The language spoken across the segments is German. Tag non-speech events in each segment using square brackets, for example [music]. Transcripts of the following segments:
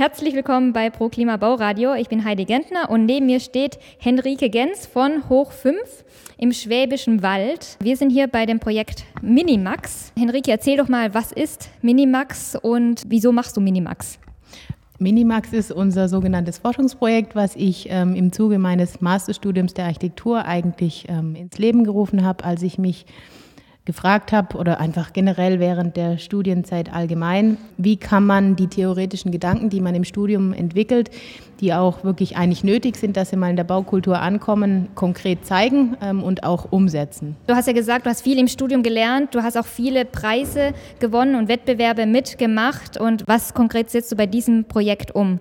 Herzlich willkommen bei Pro Klima Bauradio. Ich bin Heidi Gentner und neben mir steht Henrike Gens von Hoch 5 im Schwäbischen Wald. Wir sind hier bei dem Projekt Minimax. Henrike, erzähl doch mal, was ist Minimax und wieso machst du Minimax? Minimax ist unser sogenanntes Forschungsprojekt, was ich ähm, im Zuge meines Masterstudiums der Architektur eigentlich ähm, ins Leben gerufen habe, als ich mich gefragt habe oder einfach generell während der Studienzeit allgemein, wie kann man die theoretischen Gedanken, die man im Studium entwickelt, die auch wirklich eigentlich nötig sind, dass sie mal in der Baukultur ankommen, konkret zeigen ähm, und auch umsetzen. Du hast ja gesagt, du hast viel im Studium gelernt, du hast auch viele Preise gewonnen und Wettbewerbe mitgemacht. Und was konkret setzt du bei diesem Projekt um?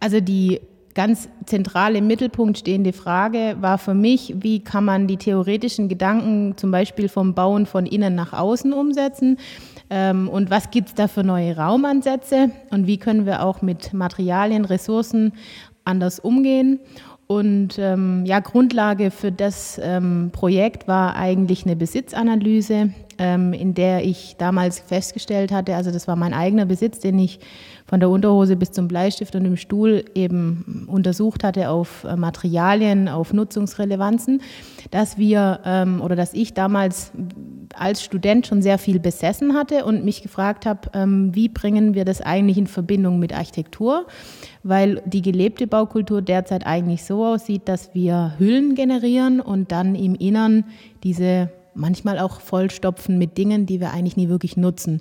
Also die ganz zentrale im Mittelpunkt stehende Frage war für mich, wie kann man die theoretischen Gedanken zum Beispiel vom Bauen von innen nach außen umsetzen? Ähm, und was gibt es da für neue Raumansätze? Und wie können wir auch mit Materialien, Ressourcen anders umgehen. Und ähm, ja, Grundlage für das ähm, Projekt war eigentlich eine Besitzanalyse, in der ich damals festgestellt hatte, also das war mein eigener Besitz, den ich von der Unterhose bis zum Bleistift und dem Stuhl eben untersucht hatte auf äh, Materialien, auf Nutzungsrelevanzen, dass wir ähm, oder dass ich damals als Student schon sehr viel besessen hatte und mich gefragt habe, ähm, wie bringen wir das eigentlich in Verbindung mit Architektur, weil die gelebte Baukultur derzeit eigentlich so aussieht, dass wir Hüllen generieren und dann im Innern diese manchmal auch vollstopfen mit Dingen, die wir eigentlich nie wirklich nutzen.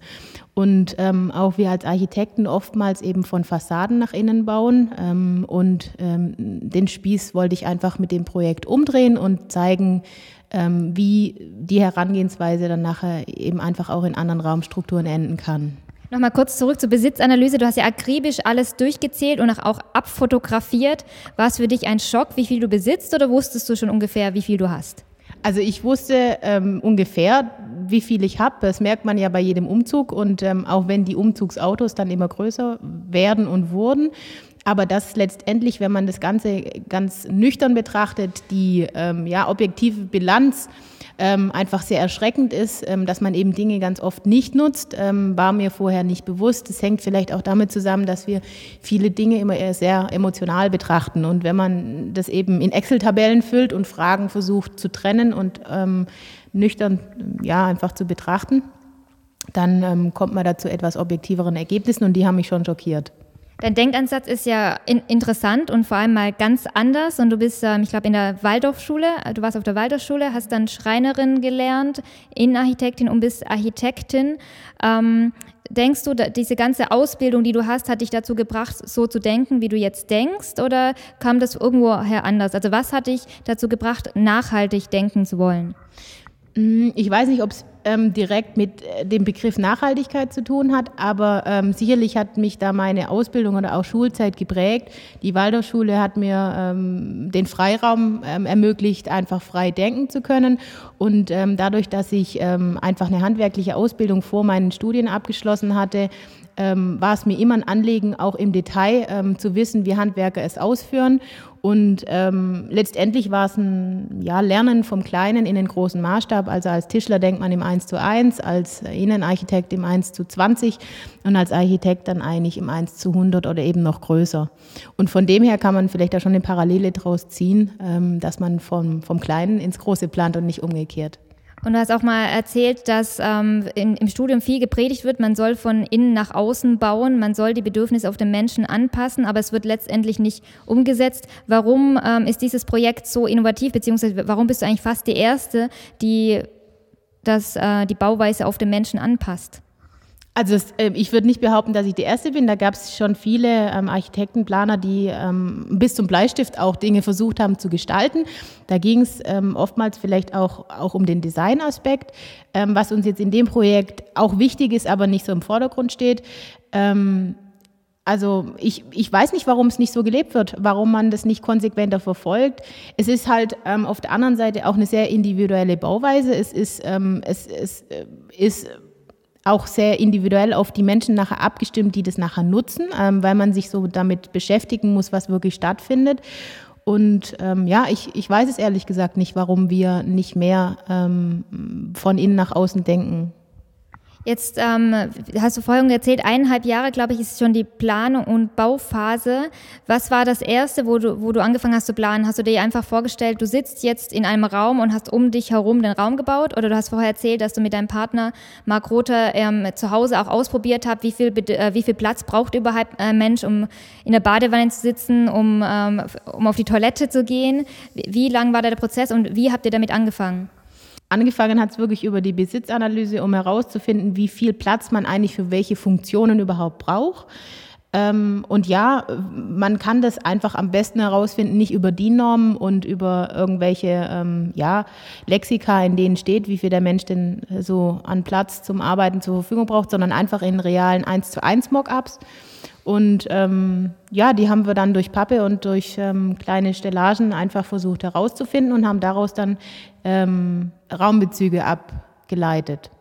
Und ähm, auch wir als Architekten oftmals eben von Fassaden nach innen bauen. Ähm, und ähm, den Spieß wollte ich einfach mit dem Projekt umdrehen und zeigen, ähm, wie die Herangehensweise dann nachher eben einfach auch in anderen Raumstrukturen enden kann. Nochmal kurz zurück zur Besitzanalyse. Du hast ja akribisch alles durchgezählt und auch abfotografiert. War es für dich ein Schock, wie viel du besitzt oder wusstest du schon ungefähr, wie viel du hast? Also ich wusste ähm, ungefähr, wie viel ich habe. Das merkt man ja bei jedem Umzug und ähm, auch wenn die Umzugsautos dann immer größer werden und wurden. Aber dass letztendlich, wenn man das Ganze ganz nüchtern betrachtet, die ähm, ja, objektive Bilanz ähm, einfach sehr erschreckend ist, ähm, dass man eben Dinge ganz oft nicht nutzt, ähm, war mir vorher nicht bewusst. Das hängt vielleicht auch damit zusammen, dass wir viele Dinge immer eher sehr emotional betrachten. Und wenn man das eben in Excel-Tabellen füllt und Fragen versucht zu trennen und ähm, nüchtern ja einfach zu betrachten, dann ähm, kommt man da zu etwas objektiveren Ergebnissen und die haben mich schon schockiert. Dein Denkansatz ist ja in, interessant und vor allem mal ganz anders. Und du bist, ähm, ich glaube, in der Waldorfschule, äh, du warst auf der Waldorfschule, hast dann Schreinerin gelernt, Innenarchitektin und bist Architektin. Ähm, denkst du, diese ganze Ausbildung, die du hast, hat dich dazu gebracht, so zu denken, wie du jetzt denkst? Oder kam das irgendwoher anders? Also was hat dich dazu gebracht, nachhaltig denken zu wollen? Mm, ich weiß nicht, ob es ähm, direkt mit äh, dem Begriff Nachhaltigkeit zu tun hat, aber ähm, sicherlich hat mich da meine Ausbildung oder auch Schulzeit geprägt. Die Waldorfschule hat mir ähm, den Freiraum ähm, ermöglicht, einfach frei denken zu können. Und ähm, dadurch, dass ich ähm, einfach eine handwerkliche Ausbildung vor meinen Studien abgeschlossen hatte, war es mir immer ein Anliegen, auch im Detail zu wissen, wie Handwerker es ausführen. Und ähm, letztendlich war es ein ja, Lernen vom Kleinen in den großen Maßstab. Also als Tischler denkt man im 1 zu 1, als Innenarchitekt im 1 zu 20 und als Architekt dann eigentlich im 1 zu 100 oder eben noch größer. Und von dem her kann man vielleicht da schon eine Parallele draus ziehen, ähm, dass man vom, vom Kleinen ins Große plant und nicht umgekehrt. Und du hast auch mal erzählt, dass ähm, in, im Studium viel gepredigt wird, man soll von innen nach außen bauen, man soll die Bedürfnisse auf den Menschen anpassen, aber es wird letztendlich nicht umgesetzt. Warum ähm, ist dieses Projekt so innovativ, beziehungsweise warum bist du eigentlich fast die Erste, die das, äh, die Bauweise auf den Menschen anpasst? Also äh, ich würde nicht behaupten, dass ich die Erste bin. Da gab es schon viele ähm, Architekten, Planer, die ähm, bis zum Bleistift auch Dinge versucht haben zu gestalten. Da ging es ähm, oftmals vielleicht auch, auch um den Designaspekt, ähm, was uns jetzt in dem Projekt auch wichtig ist, aber nicht so im Vordergrund steht. Ähm, also ich, ich weiß nicht, warum es nicht so gelebt wird, warum man das nicht konsequenter verfolgt. Es ist halt ähm, auf der anderen Seite auch eine sehr individuelle Bauweise. Es ist, ähm, es, es äh, ist auch sehr individuell auf die Menschen nachher abgestimmt, die das nachher nutzen, ähm, weil man sich so damit beschäftigen muss, was wirklich stattfindet. Und ähm, ja, ich, ich weiß es ehrlich gesagt nicht, warum wir nicht mehr ähm, von innen nach außen denken. Jetzt ähm, hast du vorhin erzählt, eineinhalb Jahre, glaube ich, ist schon die Planung und Bauphase. Was war das Erste, wo du, wo du angefangen hast zu planen? Hast du dir einfach vorgestellt, du sitzt jetzt in einem Raum und hast um dich herum den Raum gebaut? Oder du hast vorher erzählt, dass du mit deinem Partner Mark Rother ähm, zu Hause auch ausprobiert habt, wie viel, äh, wie viel Platz braucht überhaupt ein Mensch, um in der Badewanne zu sitzen, um, ähm, um auf die Toilette zu gehen? Wie, wie lang war da der Prozess und wie habt ihr damit angefangen? Angefangen hat es wirklich über die Besitzanalyse, um herauszufinden, wie viel Platz man eigentlich für welche Funktionen überhaupt braucht. Ähm, und ja, man kann das einfach am besten herausfinden, nicht über die Normen und über irgendwelche ähm, ja, Lexika, in denen steht, wie viel der Mensch denn so an Platz zum Arbeiten zur Verfügung braucht, sondern einfach in realen 1 zu 1 Mockups. Und ähm, ja, die haben wir dann durch Pappe und durch ähm, kleine Stellagen einfach versucht herauszufinden und haben daraus dann ähm, Raumbezüge abgeleitet.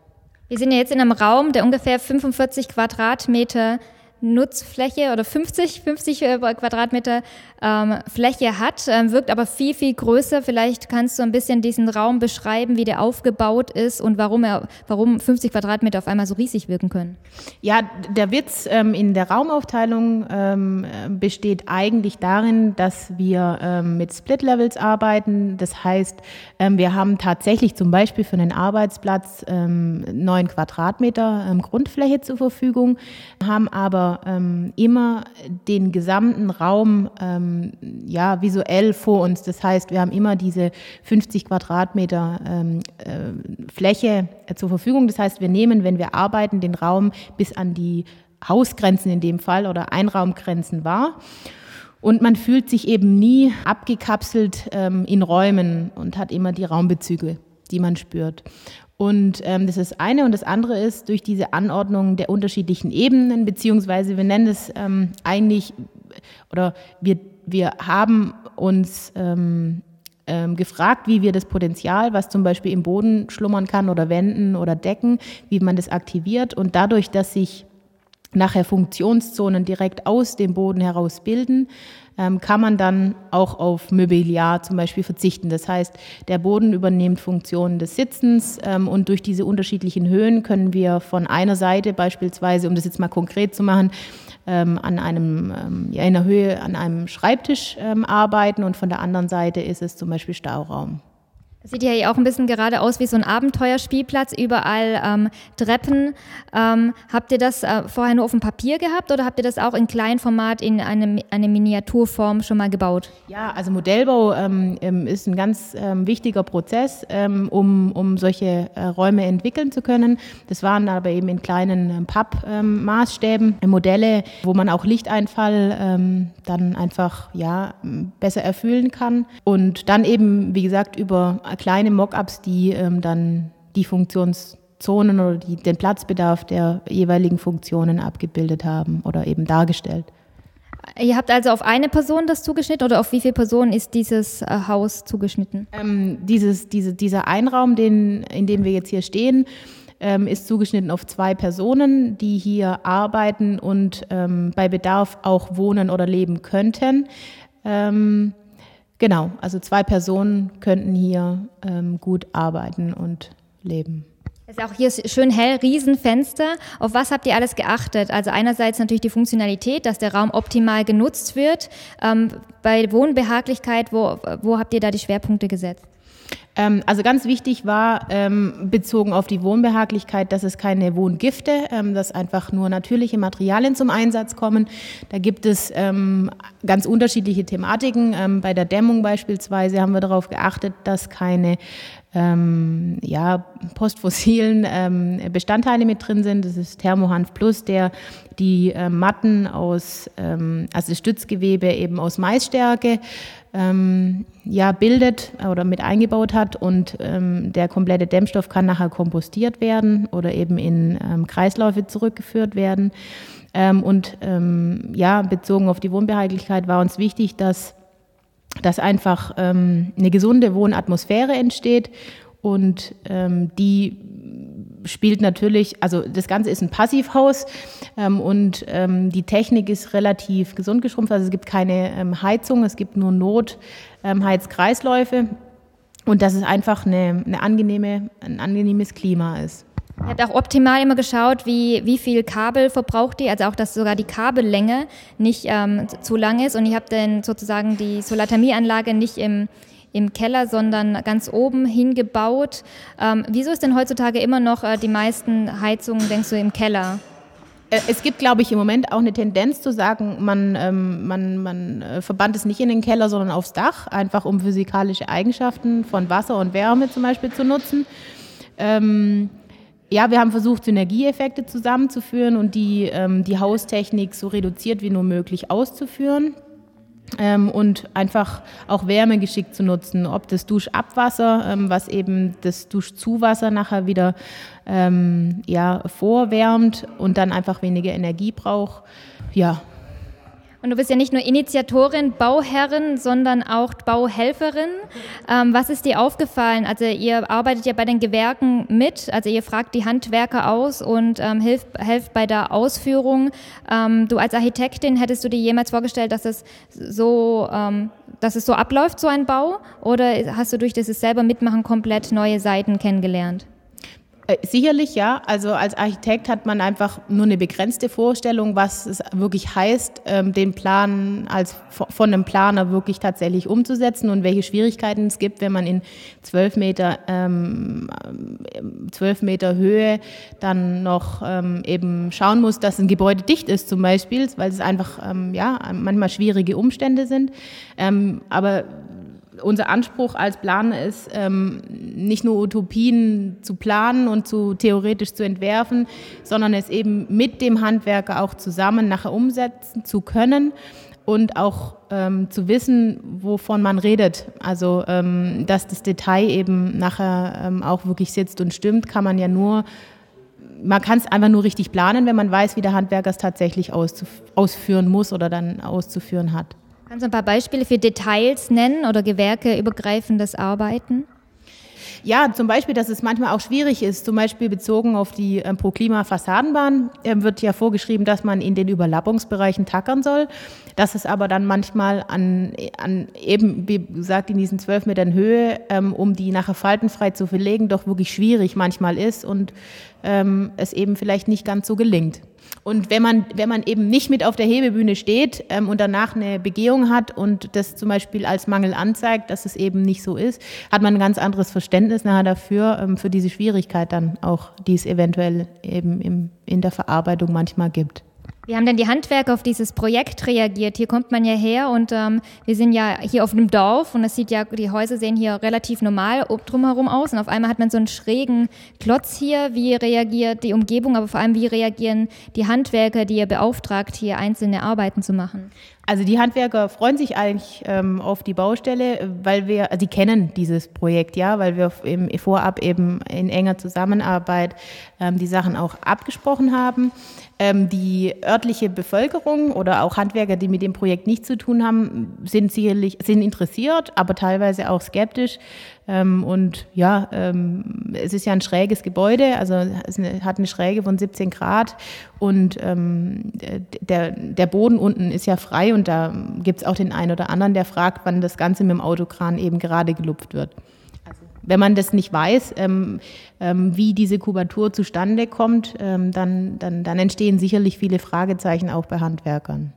Wir sind ja jetzt in einem Raum, der ungefähr 45 Quadratmeter Nutzfläche oder 50, 50 äh, Quadratmeter ähm, Fläche hat, ähm, wirkt aber viel, viel größer. Vielleicht kannst du ein bisschen diesen Raum beschreiben, wie der aufgebaut ist und warum, er, warum 50 Quadratmeter auf einmal so riesig wirken können. Ja, der Witz ähm, in der Raumaufteilung ähm, besteht eigentlich darin, dass wir ähm, mit Split-Levels arbeiten. Das heißt, ähm, wir haben tatsächlich zum Beispiel für einen Arbeitsplatz neun Quadratmeter Grundfläche zur Verfügung, haben aber ähm, immer den gesamten Raum ähm, ja, visuell vor uns. Das heißt, wir haben immer diese 50 Quadratmeter ähm, äh, Fläche äh, zur Verfügung. Das heißt, wir nehmen, wenn wir arbeiten, den Raum bis an die Hausgrenzen in dem Fall oder Einraumgrenzen wahr. Und man fühlt sich eben nie abgekapselt ähm, in Räumen und hat immer die Raumbezüge, die man spürt. Und ähm, das ist eine. Und das andere ist durch diese Anordnung der unterschiedlichen Ebenen, beziehungsweise wir nennen es ähm, eigentlich, oder wir, wir haben uns ähm, ähm, gefragt, wie wir das Potenzial, was zum Beispiel im Boden schlummern kann oder Wänden oder Decken, wie man das aktiviert. Und dadurch, dass sich nachher Funktionszonen direkt aus dem Boden heraus bilden, ähm, kann man dann auch auf Mobiliar zum Beispiel verzichten. Das heißt, der Boden übernimmt Funktionen des Sitzens ähm, und durch diese unterschiedlichen Höhen können wir von einer Seite beispielsweise, um das jetzt mal konkret zu machen, ähm, an einem, ähm, ja, in der Höhe an einem Schreibtisch ähm, arbeiten und von der anderen Seite ist es zum Beispiel Stauraum. Sieht ja auch ein bisschen gerade aus wie so ein Abenteuerspielplatz, überall ähm, Treppen. Ähm, habt ihr das äh, vorher nur auf dem Papier gehabt oder habt ihr das auch in Kleinformat in eine, eine Miniaturform schon mal gebaut? Ja, also Modellbau ähm, ähm ist ein ganz ähm, wichtiger Prozess, ähm, um, um solche äh, Räume entwickeln zu können. Das waren aber eben in kleinen Pappmaßstäben Modelle, wo man auch Lichteinfall dann einfach ja, besser erfüllen kann. Und dann eben, wie gesagt, über kleine Mockups, die ähm, dann die Funktionszonen oder die, den Platzbedarf der jeweiligen Funktionen abgebildet haben oder eben dargestellt. Ihr habt also auf eine Person das zugeschnitten oder auf wie viele Personen ist dieses äh, Haus zugeschnitten? Ähm, dieses, diese, dieser Einraum, den, in dem wir jetzt hier stehen, ähm, ist zugeschnitten auf zwei Personen, die hier arbeiten und ähm, bei Bedarf auch wohnen oder leben könnten. Ähm, Genau, also zwei Personen könnten hier ähm, gut arbeiten und leben. Es ist auch hier schön hell, Riesenfenster. Auf was habt ihr alles geachtet? Also einerseits natürlich die Funktionalität, dass der Raum optimal genutzt wird. Ähm, bei Wohnbehaglichkeit, wo, wo habt ihr da die Schwerpunkte gesetzt? Ähm, also ganz wichtig war ähm, bezogen auf die Wohnbehaglichkeit, dass es keine Wohngifte, ähm, dass einfach nur natürliche Materialien zum Einsatz kommen. Da gibt es ähm, ganz unterschiedliche Thematiken. Ähm, bei der Dämmung beispielsweise haben wir darauf geachtet, dass keine ähm, ja, postfossilen ähm, Bestandteile mit drin sind. Das ist Thermohanf Plus, der die äh, Matten aus, ähm, also das Stützgewebe eben aus Maisstärke ähm, ja, bildet oder mit eingebaut hat und ähm, der komplette Dämmstoff kann nachher kompostiert werden oder eben in ähm, Kreisläufe zurückgeführt werden. Und ja, bezogen auf die Wohnbehaglichkeit war uns wichtig, dass, dass einfach ähm, eine gesunde Wohnatmosphäre entsteht und die spielt natürlich, also das Ganze ist ein Passivhaus ähm, und ähm, die Technik ist relativ gesund geschrumpft. Also es gibt keine ähm, Heizung, es gibt nur Notheizkreisläufe ähm, und dass es einfach eine, eine angenehme, ein angenehmes Klima ist. Ihr habt auch optimal immer geschaut, wie, wie viel Kabel verbraucht ihr, also auch, dass sogar die Kabellänge nicht ähm, zu lang ist und ihr habt dann sozusagen die Solarthermieanlage nicht im, im Keller, sondern ganz oben hingebaut. Ähm, wieso ist denn heutzutage immer noch äh, die meisten Heizungen, denkst du, im Keller? Äh, es gibt, glaube ich, im Moment auch eine Tendenz zu sagen, man, ähm, man, man äh, verbannt es nicht in den Keller, sondern aufs Dach, einfach um physikalische Eigenschaften von Wasser und Wärme zum Beispiel zu nutzen. Ähm, ja, wir haben versucht, Synergieeffekte zusammenzuführen und die, ähm, die Haustechnik so reduziert wie nur möglich auszuführen. Ähm, und einfach auch Wärme geschickt zu nutzen, ob das Duschabwasser, ähm, was eben das Duschzuwasser nachher wieder ähm, ja, vorwärmt und dann einfach weniger Energie braucht. Ja, und du bist ja nicht nur Initiatorin, Bauherrin, sondern auch Bauhelferin. Ähm, was ist dir aufgefallen? Also ihr arbeitet ja bei den Gewerken mit, also ihr fragt die Handwerker aus und ähm, hilft, helft bei der Ausführung. Ähm, du als Architektin hättest du dir jemals vorgestellt, dass es so, ähm, dass es so abläuft, so ein Bau? Oder hast du durch das selber mitmachen komplett neue Seiten kennengelernt? Äh, sicherlich ja. Also als Architekt hat man einfach nur eine begrenzte Vorstellung, was es wirklich heißt, ähm, den Plan als von einem Planer wirklich tatsächlich umzusetzen und welche Schwierigkeiten es gibt, wenn man in zwölf Meter, ähm, zwölf Meter Höhe dann noch ähm, eben schauen muss, dass ein Gebäude dicht ist zum Beispiel, weil es einfach ja manchmal schwierige Umstände sind. aber unser Anspruch als Planer ist, ähm, nicht nur Utopien zu planen und zu theoretisch zu entwerfen, sondern es eben mit dem Handwerker auch zusammen nachher umsetzen zu können und auch ähm, zu wissen, wovon man redet. Also, ähm, dass das Detail eben nachher ähm, auch wirklich sitzt und stimmt, kann man ja nur, man kann es einfach nur richtig planen, wenn man weiß, wie der Handwerker es tatsächlich ausführen muss oder dann auszuführen hat. Kannst du ein paar Beispiele für Details nennen oder gewerkeübergreifendes Arbeiten? Ja, zum Beispiel, dass es manchmal auch schwierig ist, zum Beispiel bezogen auf die ähm, Pro-Klima-Fassadenbahn äh, wird ja vorgeschrieben, dass man in den Überlappungsbereichen tackern soll. Dass es aber dann manchmal an, an eben, wie gesagt, in diesen zwölf Metern Höhe, ähm, um die nachher faltenfrei zu verlegen, doch wirklich schwierig manchmal ist und ähm, es eben vielleicht nicht ganz so gelingt. Und wenn man, wenn man eben nicht mit auf der Hebebühne steht ähm, und danach eine Begehung hat und das zum Beispiel als Mangel anzeigt, dass es eben nicht so ist, hat man ein ganz anderes Verständnis nachher dafür, ähm, für diese Schwierigkeit dann auch, die es eventuell eben im, in der Verarbeitung manchmal gibt. Wie haben denn die Handwerker auf dieses Projekt reagiert? Hier kommt man ja her und ähm, wir sind ja hier auf einem Dorf und es sieht ja, die Häuser sehen hier relativ normal drumherum aus und auf einmal hat man so einen schrägen Klotz hier. Wie reagiert die Umgebung, aber vor allem wie reagieren die Handwerker, die ihr beauftragt, hier einzelne Arbeiten zu machen? Also die Handwerker freuen sich eigentlich ähm, auf die Baustelle, weil wir, also sie kennen dieses Projekt, ja, weil wir im, vorab eben in enger Zusammenarbeit ähm, die Sachen auch abgesprochen haben. Ähm, die örtliche Bevölkerung oder auch Handwerker, die mit dem Projekt nichts zu tun haben, sind sicherlich sind interessiert, aber teilweise auch skeptisch. Ähm, und ja, ähm, es ist ja ein schräges Gebäude, also es hat eine Schräge von 17 Grad und ähm, der, der Boden unten ist ja frei und da gibt es auch den einen oder anderen, der fragt, wann das Ganze mit dem Autokran eben gerade gelupft wird wenn man das nicht weiß, ähm, ähm, wie diese Kubatur zustande kommt, ähm, dann, dann, dann entstehen sicherlich viele Fragezeichen auch bei Handwerkern.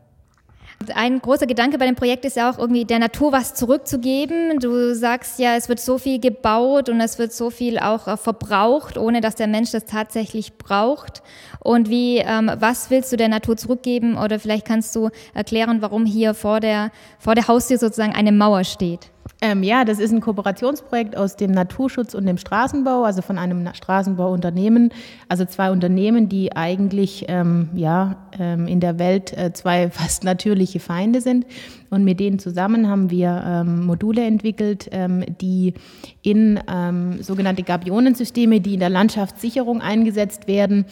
Ein großer Gedanke bei dem Projekt ist ja auch irgendwie der Natur was zurückzugeben. Du sagst ja, es wird so viel gebaut und es wird so viel auch äh, verbraucht, ohne dass der Mensch das tatsächlich braucht. Und wie, ähm, was willst du der Natur zurückgeben? Oder vielleicht kannst du erklären, warum hier vor der, vor der Haustür sozusagen eine Mauer steht. Ähm, ja, das ist ein Kooperationsprojekt aus dem Naturschutz und dem Straßenbau, also von einem Straßenbauunternehmen. Also zwei Unternehmen, die eigentlich ähm, ja, ähm, in der Welt äh, zwei [laughs] fast natürliche Feinde sind. Und mit denen zusammen haben wir ähm, Module entwickelt, ähm, die in ähm, sogenannte Gabionensysteme, die in der Landschaftssicherung eingesetzt werden,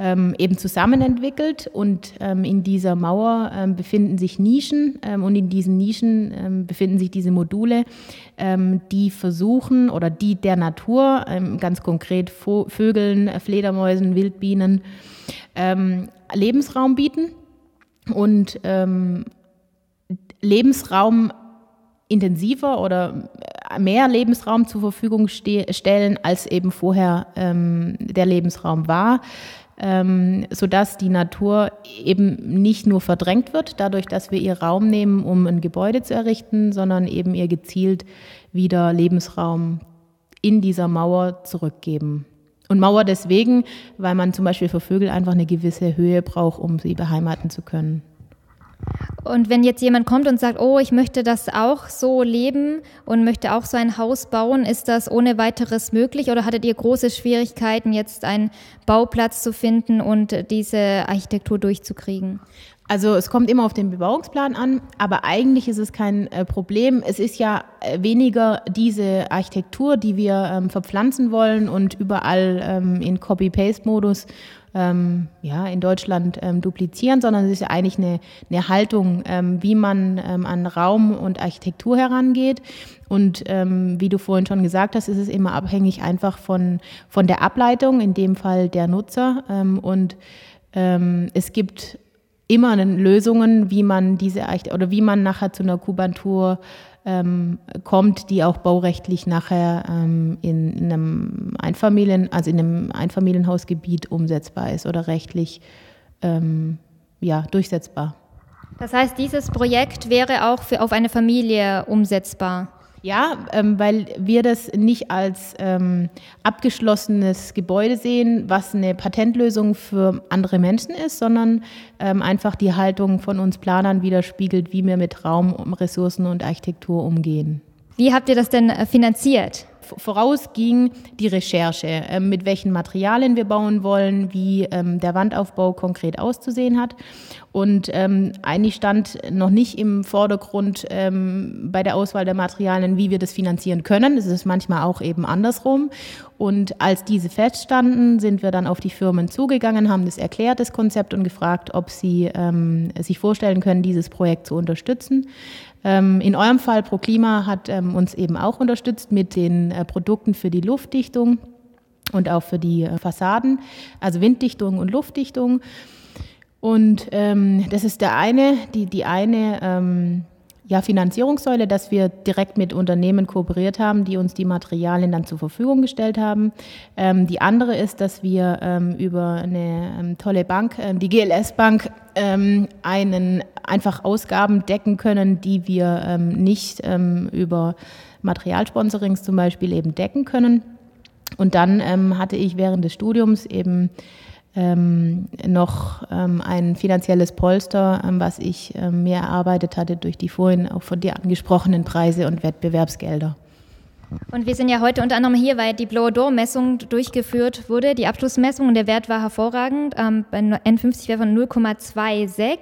eben zusammen entwickelt. Und in dieser Mauer befinden sich Nischen und in diesen Nischen befinden sich diese Module, die versuchen oder die der Natur, ganz konkret Vögeln, Fledermäusen, Wildbienen, Lebensraum bieten und Lebensraum intensiver oder mehr Lebensraum zur Verfügung stellen, als eben vorher ähm, der Lebensraum war ähm, sodass die Natur eben nicht nur verdrängt wird, dadurch, dass wir ihr Raum nehmen, um ein Gebäude zu errichten, sondern eben ihr gezielt wieder Lebensraum in dieser Mauer zurückgeben. Und Mauer deswegen, weil man zum Beispiel für Vögel einfach eine gewisse Höhe braucht, um sie beheimaten zu können. Und wenn jetzt jemand kommt und sagt, oh, ich möchte das auch so leben und möchte auch so ein Haus bauen, ist das ohne weiteres möglich oder hattet ihr große Schwierigkeiten, jetzt einen Bauplatz zu finden und diese Architektur durchzukriegen? Also es kommt immer auf den Bebauungsplan an, aber eigentlich ist es kein äh, Problem. Es ist ja äh, weniger diese Architektur, die wir ähm, verpflanzen wollen und überall ähm, in Copy-Paste-Modus ähm, ja, in Deutschland ähm, duplizieren, sondern es ist eigentlich eine, eine Haltung, ähm, wie man ähm, an Raum und Architektur herangeht. Und ähm, wie du vorhin schon gesagt hast, ist es immer abhängig einfach von, von der Ableitung, in dem Fall der Nutzer. Ähm, und es gibt immer Lösungen, wie man diese oder wie man nachher zu einer Kubantur ähm, kommt, die auch baurechtlich nachher ähm, in, in, einem Einfamilien, also in einem Einfamilienhausgebiet umsetzbar ist oder rechtlich ähm, ja, durchsetzbar. Das heißt, dieses Projekt wäre auch für auf eine Familie umsetzbar. Ja, ähm, weil wir das nicht als ähm, abgeschlossenes Gebäude sehen, was eine Patentlösung für andere Menschen ist, sondern ähm, einfach die Haltung von uns Planern widerspiegelt, wie wir mit Raum, Ressourcen und Architektur umgehen. Wie habt ihr das denn äh, finanziert? Voraus ging die Recherche, äh, mit welchen Materialien wir bauen wollen, wie ähm, der Wandaufbau konkret auszusehen hat. Und ähm, eigentlich stand noch nicht im Vordergrund ähm, bei der Auswahl der Materialien, wie wir das finanzieren können. Es ist manchmal auch eben andersrum. Und als diese feststanden, sind wir dann auf die Firmen zugegangen, haben das erklärt, das Konzept und gefragt, ob sie ähm, sich vorstellen können, dieses Projekt zu unterstützen. Ähm, in eurem Fall ProKlima hat ähm, uns eben auch unterstützt mit den äh, Produkten für die Luftdichtung und auch für die äh, Fassaden, also Winddichtung und Luftdichtung. Und ähm, das ist der eine, die, die eine ähm, ja, Finanzierungssäule, dass wir direkt mit Unternehmen kooperiert haben, die uns die Materialien dann zur Verfügung gestellt haben. Ähm, die andere ist, dass wir ähm, über eine ähm, tolle Bank, ähm, die GLS Bank, ähm, einen einfach Ausgaben decken können, die wir ähm, nicht über Materialsponsorings zum Beispiel eben decken können. Und dann hatte ich während des Studiums eben ähm, noch ähm, ein finanzielles Polster, ähm, was ich ähm, mir erarbeitet hatte durch die vorhin auch von dir angesprochenen Preise und Wettbewerbsgelder. Und wir sind ja heute unter anderem hier, weil die Blower Door Messung durchgeführt wurde, die Abschlussmessung, und der Wert war hervorragend. Ähm, bei N50 von 0,26.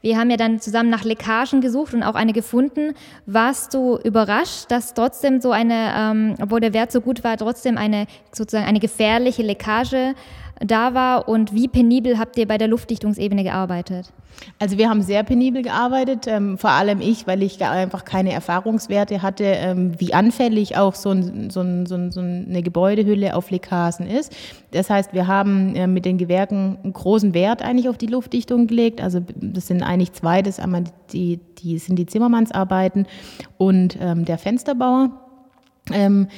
Wir haben ja dann zusammen nach Leckagen gesucht und auch eine gefunden. Warst du überrascht, dass trotzdem so eine, ähm, obwohl der Wert so gut war, trotzdem eine sozusagen eine gefährliche Leckage da war und wie penibel habt ihr bei der Luftdichtungsebene gearbeitet? Also wir haben sehr penibel gearbeitet, ähm, vor allem ich, weil ich einfach keine Erfahrungswerte hatte, ähm, wie anfällig auch so, ein, so, ein, so, ein, so, eine Gebäudehülle auf Leckasen ist. Das heißt, wir haben äh, mit den Gewerken einen großen Wert eigentlich auf die Luftdichtung gelegt. Also das sind eigentlich zwei, das einmal die, die sind die Zimmermannsarbeiten und ähm, der Fensterbauer. Ähm,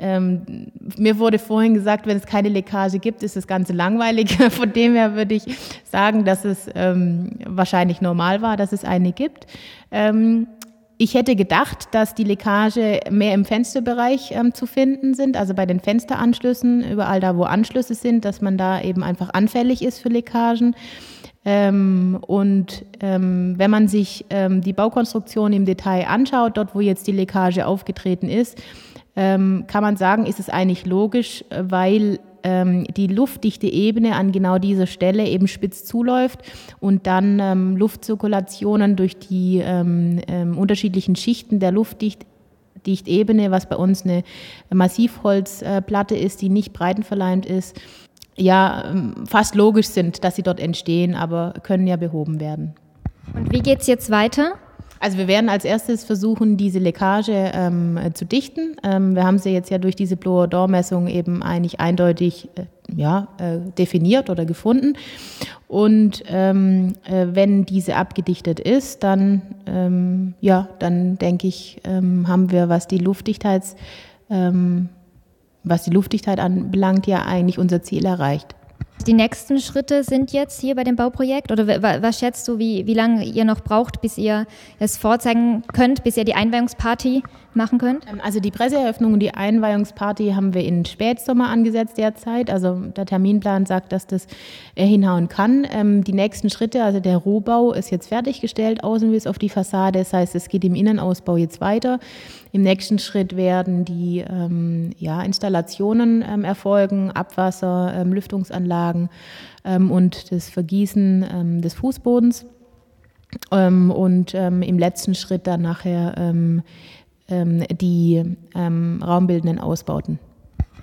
ähm, mir wurde vorhin gesagt, wenn es keine Leckage gibt, ist das Ganze langweilig. [laughs] Von dem her würde ich sagen, dass es ähm, wahrscheinlich normal war, dass es eine gibt. Ähm, ich hätte gedacht, dass die Leckage mehr im Fensterbereich ähm, zu finden sind, also bei den Fensteranschlüssen, überall da, wo Anschlüsse sind, dass man da eben einfach anfällig ist für Leckagen. Ähm, und ähm, wenn man sich ähm, die Baukonstruktion im Detail anschaut, dort wo jetzt die Leckage aufgetreten ist, ähm, kann man sagen, ist es eigentlich logisch, weil ähm, die luftdichte Ebene an genau dieser Stelle eben spitz zuläuft und dann ähm, Luftzirkulationen durch die ähm, ähm, unterschiedlichen Schichten der Luftdichtebene, was bei uns eine Massivholzplatte ist, die nicht breitenverleimt ist, ja ähm, fast logisch sind, dass sie dort entstehen, aber können ja behoben werden. Und wie geht es jetzt weiter? Also wir werden als erstes versuchen, diese Leckage ähm, zu dichten. Ähm, wir haben sie jetzt ja durch diese Blower-Door-Messung eben eigentlich eindeutig äh, ja, äh, definiert oder gefunden. Und ähm, äh, wenn diese abgedichtet ist, dann, ähm, ja, dann denke ich, ähm, haben wir, was die Luftdichtheits, ähm, was die Luftdichtheit anbelangt, ja eigentlich unser Ziel erreicht. Die nächsten Schritte sind jetzt hier bei dem Bauprojekt oder was schätzt du, wie, wie lange ihr noch braucht, bis ihr es vorzeigen könnt, bis ihr die Einweihungsparty machen könnt? Ähm, also die Presseeröffnung und die Einweihungsparty haben wir in Spätsommer angesetzt derzeit. Also der Terminplan sagt, dass das äh, hinhauen kann. Ähm, die nächsten Schritte, also der Rohbau ist jetzt fertiggestellt, außen bis auf die Fassade. Das heißt, es geht im Innenausbau jetzt weiter. Im nächsten Schritt werden die ähm, ja, Installationen ähm, erfolgen, Abwasser, ähm, Lüftungsanlagen ähm, und das Vergießen ähm, des Fußbodens. Ähm, und im letzten Schritt dann nachher die raumbildenden Ausbauten.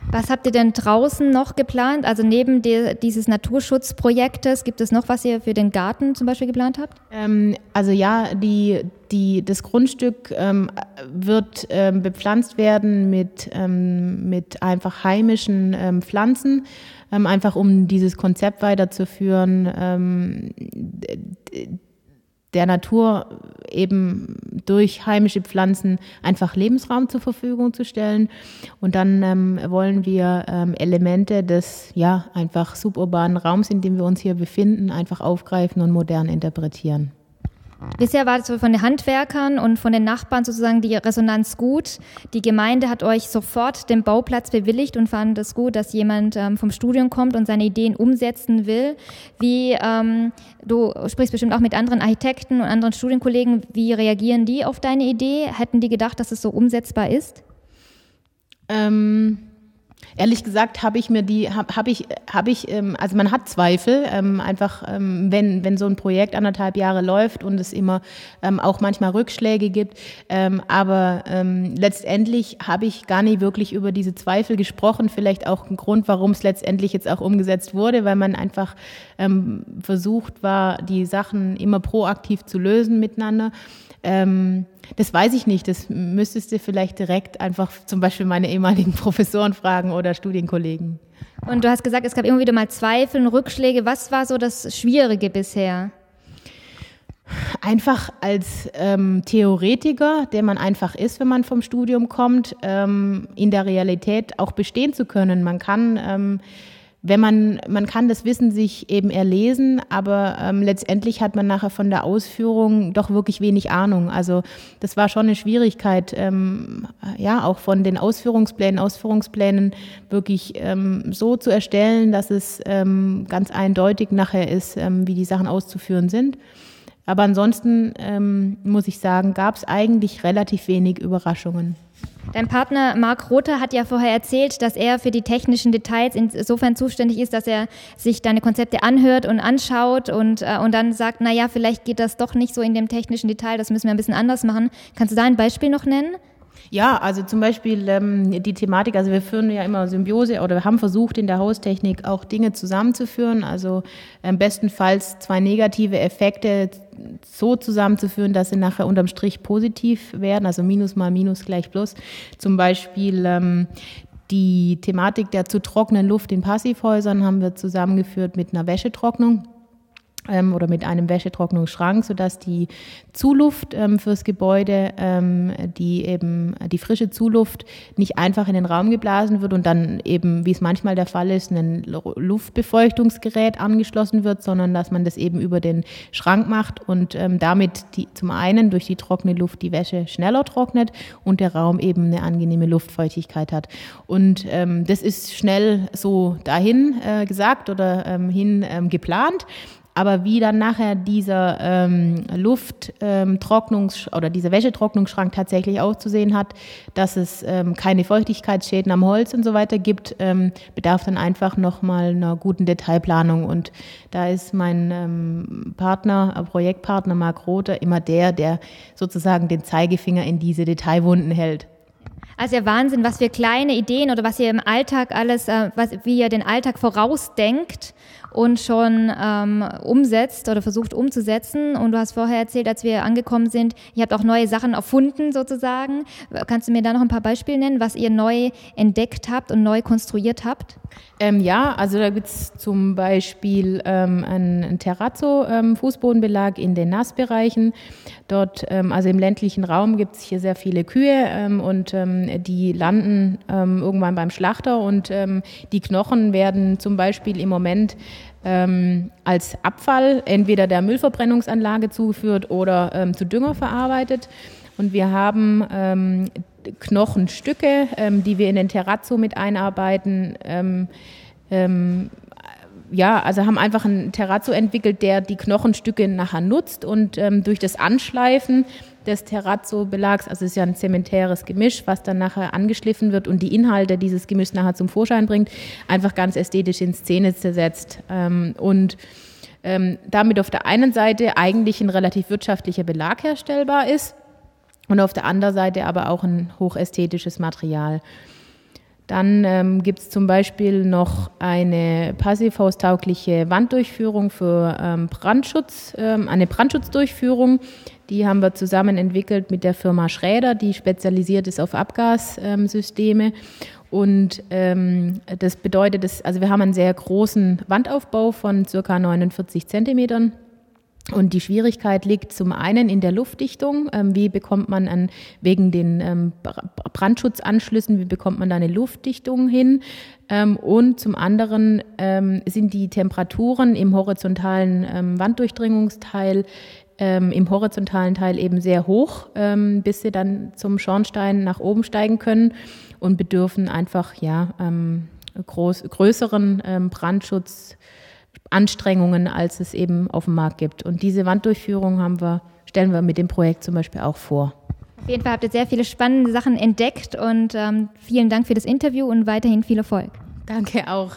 Was habt ihr denn draußen noch geplant? Also neben der, dieses Naturschutzprojektes, gibt es noch was ihr für den Garten zum Beispiel geplant habt? Ähm, also ja, die, die, das Grundstück ähm, wird ähm, bepflanzt werden mit, ähm, mit einfach heimischen ähm, Pflanzen, ähm, einfach um dieses Konzept weiterzuführen der Natur eben durch heimische Pflanzen einfach Lebensraum zur Verfügung zu stellen. Und dann ähm, wollen wir ähm, Elemente des ja einfach suburbanen Raums, in dem wir uns hier befinden, einfach aufgreifen und modern interpretieren. Bisher war es von den Handwerkern und von den Nachbarn sozusagen die Resonanz gut. Die Gemeinde hat euch sofort den Bauplatz bewilligt und fand es gut, dass jemand ähm, vom Studium kommt und seine Ideen umsetzen will. Wie ähm, du sprichst bestimmt auch mit anderen Architekten und anderen Studienkollegen. Wie reagieren die auf deine Idee? Hätten die gedacht, dass es so umsetzbar ist? Ähm Ehrlich gesagt habe ich mir die, habe hab ich, habe ich, ähm, also man hat Zweifel, ähm, einfach ähm, wenn, wenn so ein Projekt anderthalb Jahre läuft und es immer ähm, auch manchmal Rückschläge gibt. Ähm, aber ähm, letztendlich habe ich gar nicht wirklich über diese Zweifel gesprochen. Vielleicht auch ein Grund, warum es letztendlich jetzt auch umgesetzt wurde, weil man einfach versucht war, die Sachen immer proaktiv zu lösen miteinander. Ähm, das weiß ich nicht. Das müsstest du vielleicht direkt einfach zum Beispiel meine ehemaligen [laughs] Professoren fragen oder Studienkollegen. Und du hast gesagt, es gab immer wieder mal Zweifel und Rückschläge. Was war so das Schwierige bisher? Einfach als ähm, Theoretiker, der man einfach ist, wenn man vom Studium kommt, ähm, in der Realität auch bestehen zu können. Man kann ähm, wenn man, man kann das Wissen sich eben erlesen, aber ähm, letztendlich hat man nachher von der Ausführung doch wirklich wenig Ahnung. Also das war schon eine Schwierigkeit, ähm, ja, auch von den Ausführungsplänen, Ausführungsplänen wirklich ähm, so zu erstellen, dass es ähm, ganz eindeutig nachher ist, ähm, wie die Sachen auszuführen sind. Aber ansonsten ähm, muss ich sagen, gab es eigentlich relativ wenig Überraschungen. Dein Partner Marc Rother hat ja vorher erzählt, dass er für die technischen Details insofern zuständig ist, dass er sich deine Konzepte anhört und anschaut und, äh, und dann sagt, na ja, vielleicht geht das doch nicht so in dem technischen Detail, das müssen wir ein bisschen anders machen. Kannst du da ein Beispiel noch nennen? Ja, also zum Beispiel ähm, die Thematik, also wir führen ja immer Symbiose oder wir haben versucht in der Haustechnik auch Dinge zusammenzuführen, also ähm, bestenfalls zwei negative Effekte so zusammenzuführen, dass sie nachher unterm Strich positiv werden, also Minus mal Minus gleich Plus. Zum Beispiel ähm, die Thematik der zu trockenen Luft in Passivhäusern haben wir zusammengeführt mit einer Wäschetrocknung ähm, oder mit einem Wäschetrocknungsschrank, sodass die Zuluft ähm, fürs Gebäude, ähm, die eben die frische Zuluft nicht einfach in den Raum geblasen wird und dann eben, wie es manchmal der Fall ist, ein Luftbefeuchtungsgerät angeschlossen wird, sondern dass man das eben über den Schrank macht und ähm, damit die, zum einen durch die trockene Luft die Wäsche schneller trocknet und der Raum eben eine angenehme Luftfeuchtigkeit hat. Und ähm, das ist schnell so dahin äh, gesagt oder ähm, hin ähm, geplant. Aber wie dann nachher dieser ähm, Lufttrocknungs- ähm, oder dieser Wäschetrocknungsschrank tatsächlich auszusehen hat, dass es ähm, keine Feuchtigkeitsschäden am Holz und so weiter gibt, ähm, bedarf dann einfach nochmal einer guten Detailplanung. Und da ist mein ähm, Partner, äh, Projektpartner Marc Rother immer der, der sozusagen den Zeigefinger in diese Detailwunden hält. Also ja Wahnsinn, was für kleine Ideen oder was ihr im Alltag alles, äh, was, wie ihr den Alltag vorausdenkt und schon ähm, umsetzt oder versucht umzusetzen. Und du hast vorher erzählt, als wir angekommen sind, ihr habt auch neue Sachen erfunden sozusagen. Kannst du mir da noch ein paar Beispiele nennen, was ihr neu entdeckt habt und neu konstruiert habt? Ähm, ja, also da gibt es zum Beispiel ähm, einen Terrazzo-Fußbodenbelag ähm, in den Nassbereichen. Dort, ähm, also im ländlichen Raum, gibt es hier sehr viele Kühe ähm, und ähm, die landen irgendwann beim Schlachter und die Knochen werden zum Beispiel im Moment als Abfall entweder der Müllverbrennungsanlage zugeführt oder zu Dünger verarbeitet. Und wir haben Knochenstücke, ähm, die wir in den Terrazzo mit einarbeiten. Ähm, ähm, ja, also haben einfach einen Terrazzo entwickelt, der die Knochenstücke nachher nutzt und ähm, durch das Anschleifen des Terrazzo-Belags, also es ist ja ein zementäres Gemisch, was dann nachher angeschliffen wird und die Inhalte dieses Gemischs nachher zum Vorschein bringt, einfach ganz ästhetisch in Szene zersetzt. Ähm, und damit auf der einen Seite eigentlich ein relativ wirtschaftlicher Belag herstellbar ist und auf der anderen Seite aber auch ein hochästhetisches Material. Dann ähm, gibt es zum Beispiel noch eine passivhaustaugliche Wanddurchführung für ähm, Brandschutz, ähm, eine Brandschutzdurchführung. Die haben wir zusammen entwickelt mit der Firma Schräder, die spezialisiert ist auf Abgassysteme. Und ähm, das bedeutet, dass, also wir haben einen sehr großen Wandaufbau von circa 49 Zentimetern und die Schwierigkeit liegt zum einen in der Luftdichtung. Ähm, wie bekommt man an, wegen den ähm, Brandschutzanschlüssen, wie bekommt man da eine Luftdichtung hin? Ähm, und zum anderen sind die Temperaturen im horizontalen Wanddurchdringungsteil im horizontalen Teil eben sehr hoch, bis sie dann zum Schornstein nach oben steigen können und bedürfen einfach ja groß, größeren Brandschutz. Anstrengungen, als es eben auf dem Markt gibt. Und diese Wanddurchführung haben wir, stellen wir mit dem Projekt zum Beispiel auch vor. Auf jeden Fall habt ihr sehr viele spannende Sachen entdeckt und ähm, vielen Dank für das Interview und weiterhin viel Erfolg. Danke auch.